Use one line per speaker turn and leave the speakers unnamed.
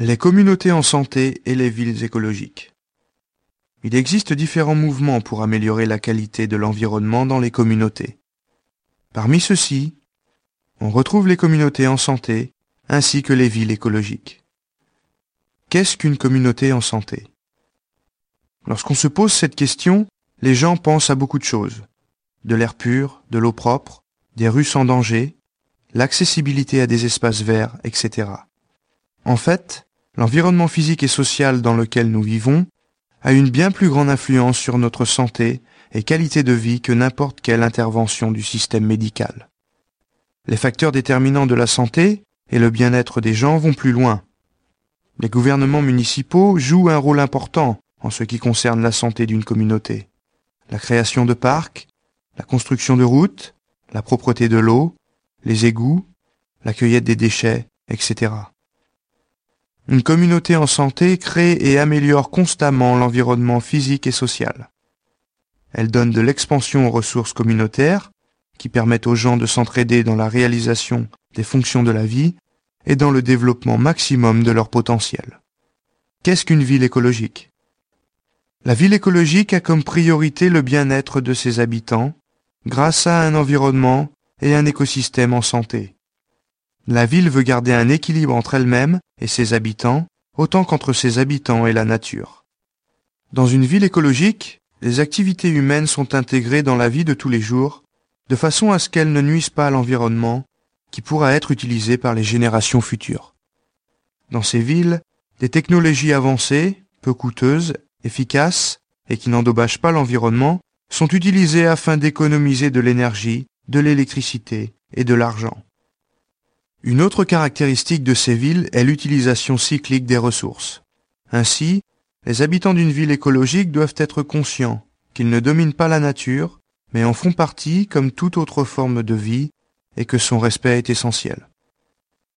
Les communautés en santé et les villes écologiques. Il existe différents mouvements pour améliorer la qualité de l'environnement dans les communautés. Parmi ceux-ci, on retrouve les communautés en santé ainsi que les villes écologiques. Qu'est-ce qu'une communauté en santé? Lorsqu'on se pose cette question, les gens pensent à beaucoup de choses. De l'air pur, de l'eau propre, des rues sans danger, l'accessibilité à des espaces verts, etc. En fait, L'environnement physique et social dans lequel nous vivons a une bien plus grande influence sur notre santé et qualité de vie que n'importe quelle intervention du système médical. Les facteurs déterminants de la santé et le bien-être des gens vont plus loin. Les gouvernements municipaux jouent un rôle important en ce qui concerne la santé d'une communauté. La création de parcs, la construction de routes, la propreté de l'eau, les égouts, la cueillette des déchets, etc. Une communauté en santé crée et améliore constamment l'environnement physique et social. Elle donne de l'expansion aux ressources communautaires, qui permettent aux gens de s'entraider dans la réalisation des fonctions de la vie et dans le développement maximum de leur potentiel. Qu'est-ce qu'une ville écologique? La ville écologique a comme priorité le bien-être de ses habitants grâce à un environnement et un écosystème en santé. La ville veut garder un équilibre entre elle-même et ses habitants, autant qu'entre ses habitants et la nature. Dans une ville écologique, les activités humaines sont intégrées dans la vie de tous les jours, de façon à ce qu'elles ne nuisent pas à l'environnement, qui pourra être utilisé par les générations futures. Dans ces villes, des technologies avancées, peu coûteuses, efficaces et qui n'endommagent pas l'environnement sont utilisées afin d'économiser de l'énergie, de l'électricité et de l'argent. Une autre caractéristique de ces villes est l'utilisation cyclique des ressources. Ainsi, les habitants d'une ville écologique doivent être conscients qu'ils ne dominent pas la nature, mais en font partie comme toute autre forme de vie, et que son respect est essentiel.